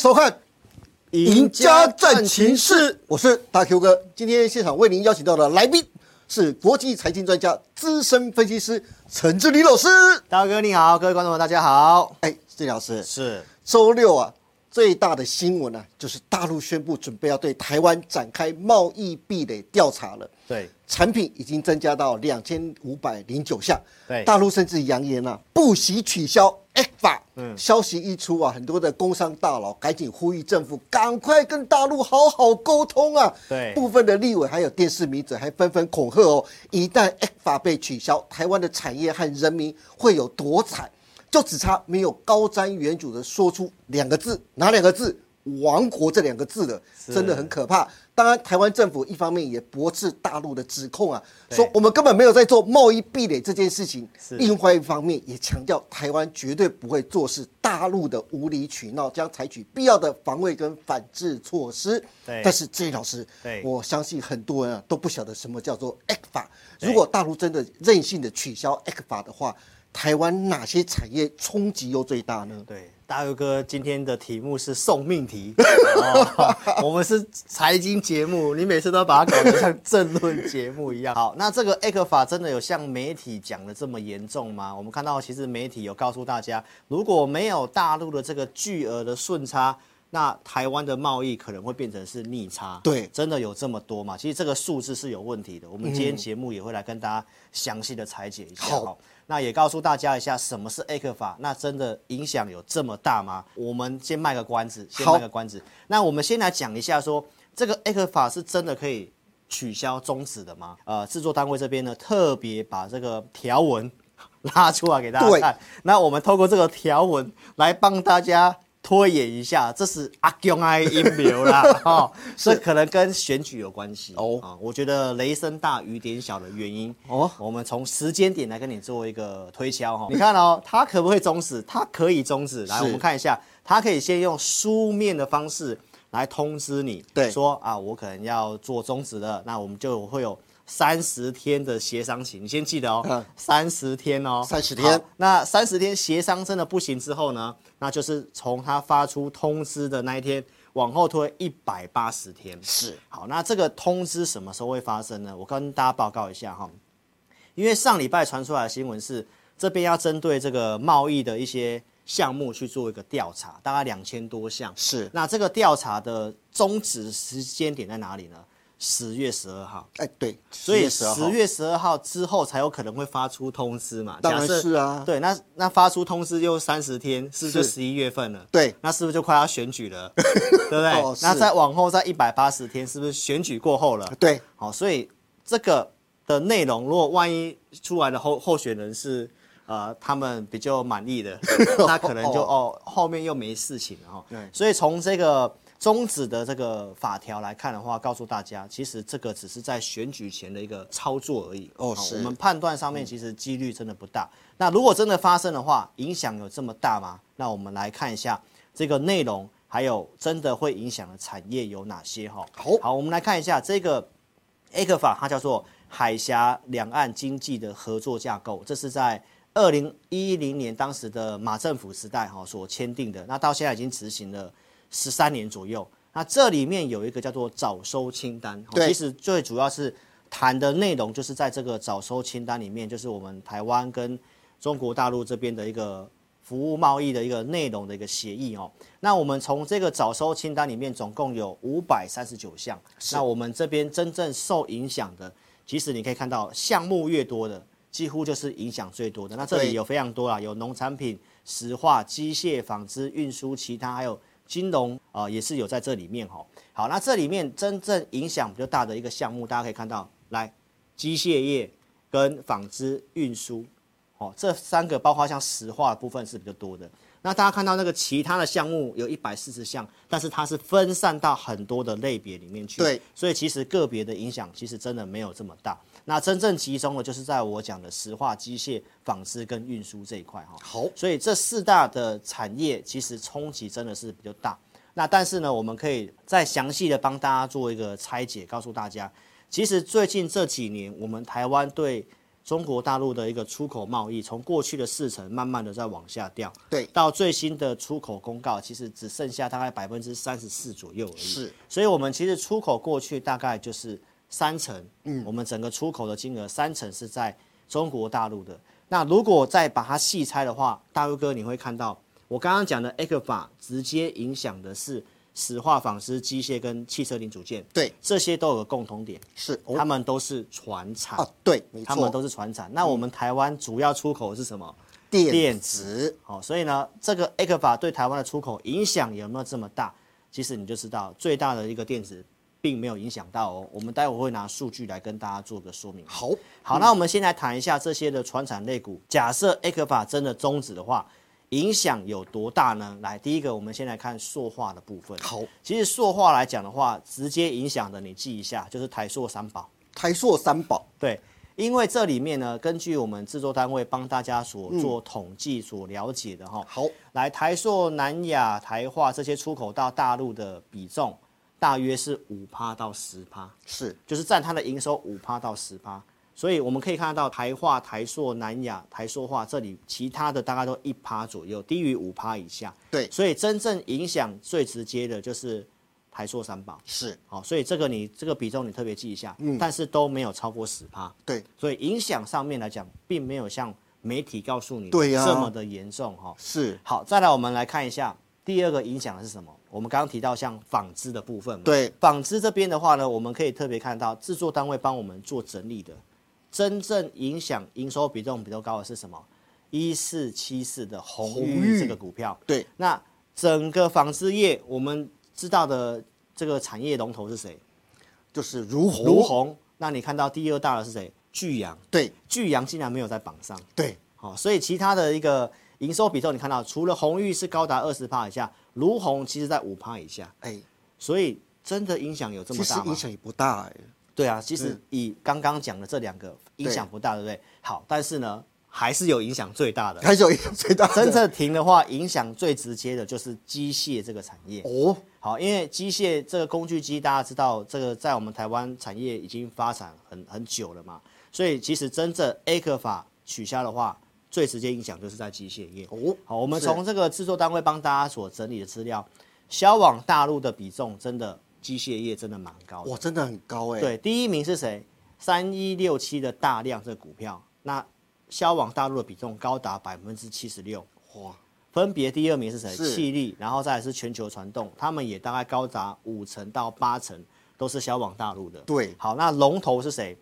收看《赢家战情室》，我是大 Q 哥。今天现场为您邀请到的来宾是国际财经专家、资深分析师陈志林老师。大哥你好，各位观众们大家好。哎，志林老师，是周六啊，最大的新闻呢、就是大陆宣布准备要对台湾展开贸易壁垒调查了。对产品已经增加到两千五百零九项。对大陆甚至扬言啊，不惜取消 X 法。嗯，消息一出啊，很多的工商大佬赶紧呼吁政府赶快跟大陆好好沟通啊。对部分的立委还有电视迷者还纷纷恐吓哦，一旦 X 法被取消，台湾的产业和人民会有多惨？就只差没有高瞻远瞩的说出两个字，哪两个字？亡国这两个字了，真的很可怕。当然，台湾政府一方面也驳斥大陆的指控啊，对说我们根本没有在做贸易壁垒这件事情。是另外一方面也强调台湾绝对不会坐视大陆的无理取闹，将采取必要的防卫跟反制措施。对但是志毅老师，我相信很多人啊都不晓得什么叫做。对如果大陆真的任性的取消法的话，台湾哪些产业冲击又最大呢？对，大佑哥今天的题目是送命题、哦，我们是财经节目，你每次都把它搞得像政论节目一样。好，那这个 X 法真的有像媒体讲的这么严重吗？我们看到其实媒体有告诉大家，如果没有大陆的这个巨额的顺差。那台湾的贸易可能会变成是逆差，对真的有这么多吗？其实这个数字是有问题的。我们今天节目也会来跟大家详细的拆解一下。好好那也告诉大家一下什么是 A 克法，那真的影响有这么大吗？我们先卖个关子，先卖个关子。那我们先来讲一下说，这个 A 克法是真的可以取消终止的吗？呃，制作单位这边呢特别把这个条文 拉出来给大家看。那我们透过这个条文来帮大家。推演一下，这是阿公爱阴谋啦，哦，这可能跟选举有关系哦啊、我觉得雷声大雨点小的原因哦我们从时间点来跟你做一个推敲哈。你看哦，它可不可以终止？它可以终止。来，我们看一下，它可以先用书面的方式来通知你，对说啊，我可能要做终止了，那我们就会有三十天的协商期。你先记得嗯哦，三十天哦，三十天好那三十天协商真的不行之后呢，那就是从他发出通知的那一天往后推一百八十天。是好，那这个通知什么时候会发生呢？我跟大家报告一下哈，因为上礼拜传出来的新闻是这边要针对这个贸易的一些项目去做一个调查，大概两千多项。是，那这个调查的终止时间点在哪里呢？十月十二号。哎，对，所以10 12号十月十二号之后才有可能会发出通知嘛？当然是啊对，那那发出通知又三十天，是不是就十一月份了？对那是不是就快要选举了？对不对？哦那再往后再一百八十天，是不是选举过后了？对，好，所以这个的内容，如果万一出来的候候选人是呃他们比较满意的，那可能就哦后面又没事情了哈。对所以从这个终止的这个法条来看的话，告诉大家，其实这个只是在选举前的一个操作而已。哦是我们判断上面其实几率真的不大。那如果真的发生的话，影响有这么大吗？那我们来看一下这个内容，还有真的会影响的产业有哪些哈？好好，我们来看一下这个 A 克法，它叫做海峡两岸经济的合作架构，这是在二零一零年当时的马政府时代哈所签订的，那到现在已经执行了十三年左右。那这里面有一个叫做早收清单，对其实最主要是谈的内容就是在这个早收清单里面，就是我们台湾跟中国大陆这边的一个服务贸易的一个内容的一个协议哦。那我们从这个早收清单里面总共有五百三十九项，那我们这边真正受影响的，其实你可以看到项目越多的，几乎就是影响最多的。那这里有非常多啦，有农产品、石化、机械、纺织、运输，其他还有金融啊、也是有在这里面哈。好，那这里面真正影响比较大的一个项目，大家可以看到，来机械业跟纺织、运输，哦，这三个包括像石化部分是比较多的。那大家看到那个其他的项目有一百四十项，但是它是分散到很多的类别里面去。对，所以其实个别的影响其实真的没有这么大。那真正集中的就是在我讲的石化、机械、纺织跟运输这一块哈。好所以这四大的产业其实冲击真的是比较大。那但是呢，我们可以再详细的帮大家做一个拆解，告诉大家，其实最近这几年，我们台湾对中国大陆的一个出口贸易，从过去的四成慢慢的在往下掉，对，到最新的出口公告，其实只剩下大概百分之三十四左右而已。是，所以我们其实出口过去大概就是三成，嗯，我们整个出口的金额三成是在中国大陆的。那如果再把它细拆的话，大陆哥你会看到，我刚刚讲的 A 克法直接影响的是石化、纺织、机械跟汽车零组件，对，这些都有个共同点，是，哦他们都是船产，啊，对，没错他们，都是船产。那我们台湾主要出口是什么？电电子，好、所以呢，这个 A 克法对台湾的出口影响有没有这么大？其实你就知道，最大的一个电子并没有影响到哦。我们待会会拿数据来跟大家做个说明。好，好，那我们先来谈一下这些的传产类股。假设 A 克法真的终止的话，影响有多大呢？来，第一个，我们先来看塑化的部分。好，其实塑化来讲的话，直接影响的你记一下，就是台塑三宝。台塑三宝，对，因为这里面呢，根据我们制作单位帮大家所做统计、所了解的哈，好，来台塑、南亚、台化这些出口到大陆的比重，大约是五趴到十趴，是，就是占它的营收五趴到十趴。所以我们可以看得到，台化、台塑、南亚、台塑化这里，其他的大概都一趴左右，低于五趴以下。对，所以真正影响最直接的就是台塑三宝。是，好，所以这个你这个比重你特别记一下，嗯但是都没有超过十趴。对，所以影响上面来讲，并没有像媒体告诉你对呀这么的严重哈。是，好，再来我们来看一下第二个影响的是什么？我们刚刚提到像纺织的部分，对，纺织这边的话呢，我们可以特别看到制作单位帮我们做整理的，真正影响营收比重比较高的是什么？一四七四的红玉这个股票，对，那整个纺织业我们知道的这个产业龙头是谁？就是如虹，如，虹。那你看到第二大的是谁？巨阳。对，巨阳竟然没有在榜上，对，好、所以其他的一个营收比重，你看到除了红玉是高达二十趴以下，如虹其实在五趴以下，哎，所以真的影响有这么大吗其实影？响也不大，哎，对啊，其实以刚刚讲的这两个影响不大，对不对？好，但是呢，还是有影响最大的。还是有影响最大的，真正停的话，影响最直接的就是机械这个产业。哦，好，因为机械这个工具机，大家知道这个在我们台湾产业已经发展很很久了嘛，所以其实真正 A 克法取消的话，最直接影响就是在机械业。哦，好，我们是从这个制作单位帮大家所整理的资料，销往大陆的比重真的机械业真的蛮高的。哇，真的很高，哎，对，第一名是谁？三一六七的大量这个股票，那销往大陆的比重高达百分之七十六。哇，分别第二名是谁？是气力，然后再来是全球传动，他们也大概高达五成到八成都是销往大陆的。对，好，那龙头是谁？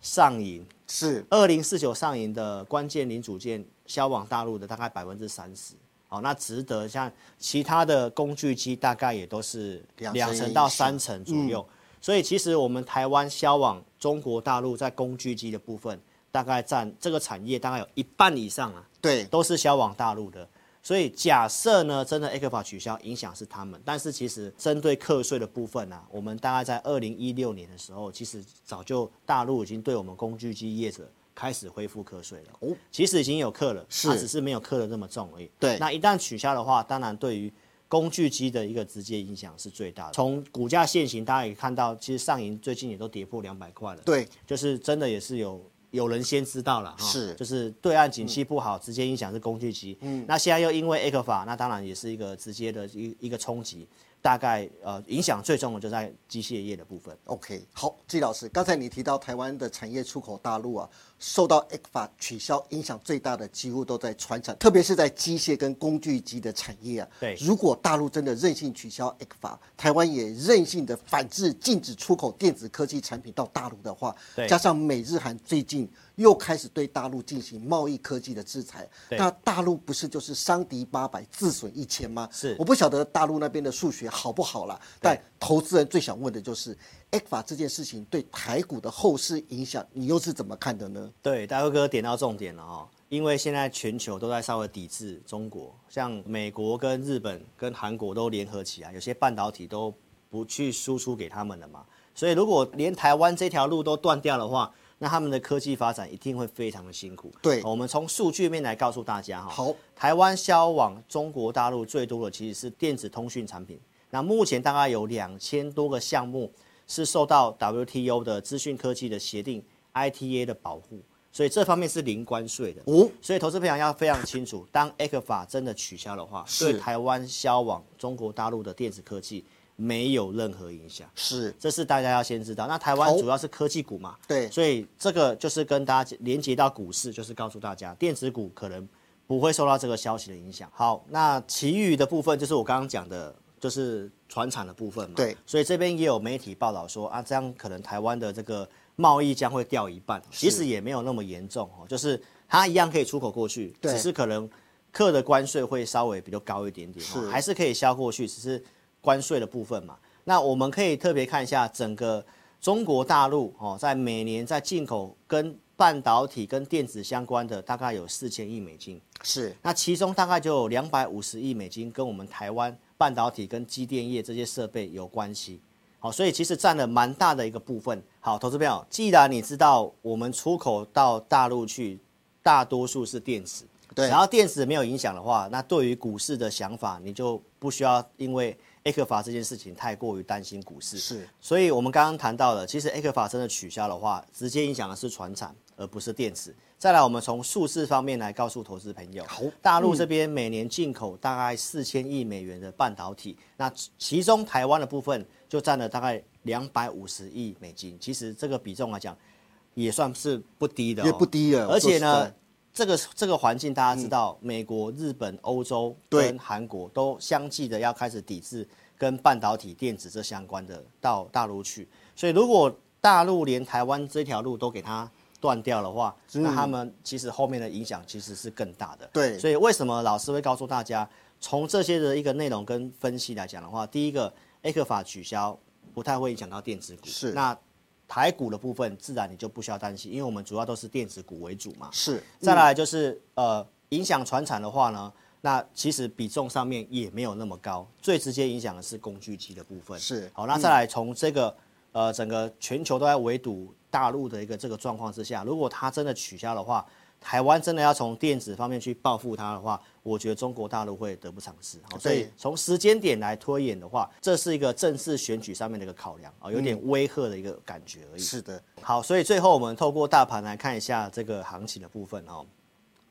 上银，是，二零四九上银的关键零组件销往大陆的大概百分之三十。好，那值得像其他的工具机大概也都是两成两成到三成左右。所以其实我们台湾销往中国大陆在工具机的部分，大概占这个产业大概有一半以上啊。对，都是销往大陆的。所以假设呢，真的 A 克法取消，影响是他们，但是其实针对课税的部分呢、我们大概在二零一六年的时候，其实早就大陆已经对我们工具机业者开始恢复课税了。哦，其实已经有课了，是它只是没有课的那么重而已。对那一旦取消的话，当然对于工具机的一个直接影响是最大的。从股价现行，大家也看到，其实上银最近也都跌破两百块了。对，就是真的也是有有人先知道了，哈是就是对岸景气不好，直接影响是工具机。嗯，那现在又因为 A 克法，那当然也是一个直接的一一个冲击，大概呃影响最重的就在机械业的部分。OK，好，季老师，刚才你提到台湾的产业出口大陆啊，受到 A 法取消影响最大的，几乎都在船产，特别是在机械跟工具机的产业啊。对如果大陆真的任性取消 A 法，台湾也任性的反制禁止出口电子科技产品到大陆的话，加上美日韩最近又开始对大陆进行贸易科技的制裁，那大陆不是就是伤敌八百，自损一千吗？是。我不晓得大陆那边的数学好不好啦，但投资人最想问的就是，A 法这件事情对台股的后市影响，你又是怎么看的呢？对，大辉哥点到重点了哦，因为现在全球都在稍微抵制中国，像美国跟日本跟韩国都联合起来，有些半导体都不去输出给他们了嘛，所以如果连台湾这条路都断掉的话，那他们的科技发展一定会非常的辛苦。对我们从数据面来告诉大家哈。好，台湾销往中国大陆最多的其实是电子通讯产品，那目前大概有两千多个项目是受到 WTO 的资讯科技的协定 ITA 的保护。所以这方面是零关税的。哦，所以投资朋友要非常清楚，当 A 克法真的取消的话，是对台湾销往中国大陆的电子科技没有任何影响。是。这是大家要先知道。那台湾主要是科技股嘛，对。所以这个就是跟大家连接到股市，就是告诉大家，电子股可能不会受到这个消息的影响。好，那其余的部分就是我刚刚讲的，就是船产的部分嘛。对，所以这边也有媒体报道说啊，这样可能台湾的这个贸易将会掉一半，其实也没有那么严重哦，就是它一样可以出口过去，只是可能课的关税会稍微比较高一点点，还是可以销过去，只是关税的部分嘛。那我们可以特别看一下整个中国大陆哦，在每年在进口跟半导体跟电子相关的大概有四千亿美金，是那其中大概就有两百五十亿美金跟我们台湾半导体跟机电业这些设备有关系。好，所以其实占了蛮大的一个部分。好，投资朋友，既然你知道我们出口到大陆去，大多数是电子，对然后电子没有影响的话，那对于股市的想法，你就不需要因为 A 克法这件事情太过于担心股市。是所以我们刚刚谈到了，其实 A 克法真的取消的话，直接影响的是船产，而不是电池。再来，我们从数字方面来告诉投资朋友，好大陆这边每年进口大概四千亿美元的半导体，那其中台湾的部分就占了大概两百五十亿美金。其实这个比重来讲，也算是不低的、哦，也不低了而且呢这个这个环境大家知道，美国、日本、欧洲跟韩国都相继的要开始抵制跟半导体、电子这相关的到大陆去。所以如果大陆连台湾这条路都给它断掉的话，那他们其实后面的影响其实是更大的。对。所以为什么老师会告诉大家，从这些的一个内容跟分析来讲的话，第一个 A 克法取消不太会影响到电子股，是。那台股的部分自然你就不需要担心，因为我们主要都是电子股为主嘛。是再来就是、呃，影响船产的话呢，那其实比重上面也没有那么高，最直接影响的是工具机的部分。是好，那再来从这个、呃整个全球都在围堵大陆的一个这个状况之下，如果它真的取消的话，台湾真的要从电子方面去报复它的话，我觉得中国大陆会得不偿失。好，所以对从时间点来推演的话，这是一个正式选举上面的一个考量啊，有点威吓的一个感觉而已。是的，好，所以最后我们透过大盘来看一下这个行情的部分哦。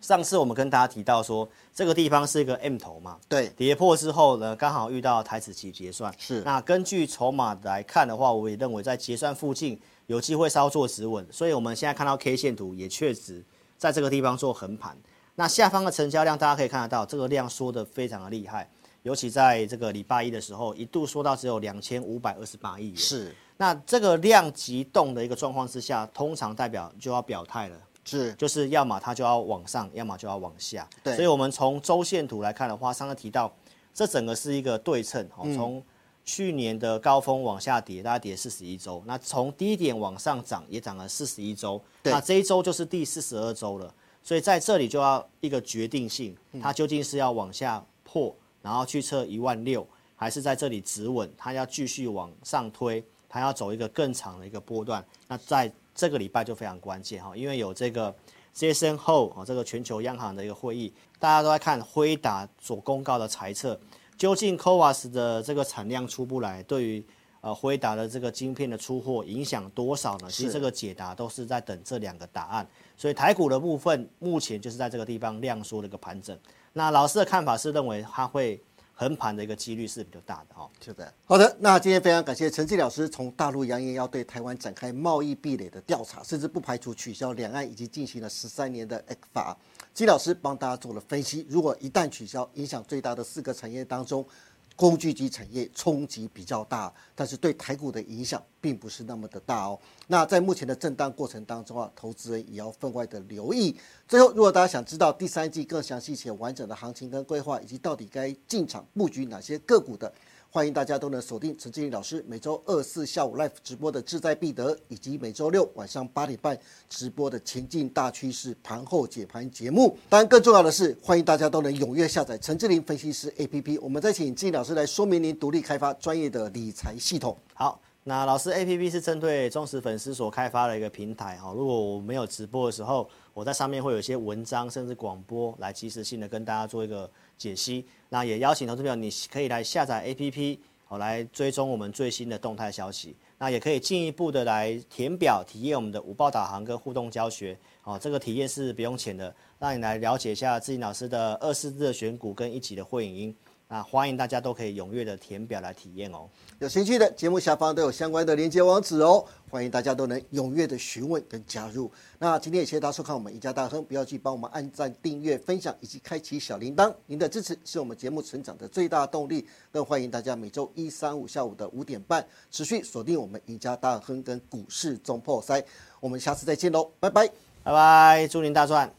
上次我们跟大家提到说，这个地方是一个 M 头嘛，对跌破之后呢，刚好遇到台子期结算。是那根据筹码来看的话，我也认为在结算附近有机会稍作止稳，所以我们现在看到 K 线图也确实在这个地方做横盘。那下方的成交量大家可以看得到，这个量缩的非常的厉害，尤其在这个礼拜一的时候，一度缩到只有两千五百二十八亿元。是那这个量级动的一个状况之下，通常代表就要表态了，是就是要么它就要往上，要么就要往下。对所以我们从周线图来看的话，上次提到这整个是一个对称，哦，嗯从去年的高峰往下跌，大概跌四十一周，那从低点往上涨也涨了四十一周，那这一周就是第四十二周了，所以在这里就要一个决定性，嗯。它究竟是要往下破，然后去测一万六，还是在这里止稳，它要继续往上推，它要走一个更长的一个波段，那在这个礼拜就非常关键哈，因为有这个 Jason Hole 哦，这个全球央行的一个会议，大家都在看辉达所公告的财测，究竟 CoWAS 的这个产量出不来，对于呃辉达的这个晶片的出货影响多少呢？其实这个解答都是在等这两个答案。所以台股的部分目前就是在这个地方量缩的一个盘整。那老师的看法是认为它会横盘的一个几率是比较大的哈、哦。是的，好的，那今天非常感谢陈继老师从大陆扬言要对台湾展开贸易壁垒的调查，甚至不排除取消两岸已经进行了十三年的 X 法。季老师帮大家做了分析，如果一旦取消，影响最大的四个产业当中，工具机产业冲击比较大，但是对台股的影响并不是那么的大哦。那在目前的震荡过程当中啊，投资人也要分外的留意。最后，如果大家想知道第三季更详细且完整的行情跟规划，以及到底该进场布局哪些个股的，欢迎大家都能锁定陈志林老师每周二四下午 live 直播的志在必得，以及每周六晚上八点半直播的前进大趋势盘后解盘节目。当然，更重要的是，欢迎大家都能踊跃下载陈志林分析师 APP。我们再请志林老师来说明您独立开发专业的理财系统。好，那老师 A P P 是针对忠实粉丝所开发的一个平台哈。如果我没有直播的时候，我在上面会有一些文章甚至广播来及时性的跟大家做一个解析。那也邀请投资朋友，你可以来下载 A P P，好来追踪我们最新的动态消息。那也可以进一步的来填表体验我们的五报导航跟互动教学。哦，这个体验是不用钱的，让你来了解一下自己老师的二四字的选股跟一级的会影音。那欢迎大家都可以踊跃的填表来体验哦。有兴趣的节目下方都有相关的连接网址哦，欢迎大家都能踊跃的询问跟加入。那今天也谢谢大家收看我们赢家大亨，不要去帮我们按赞、订阅、分享以及开启小铃铛，您的支持是我们节目成长的最大动力。更欢迎大家每周一、三、五下午的五点半持续锁定我们赢家大亨跟股市中破塞。我们下次再见喽，拜拜，拜拜，祝您大赚。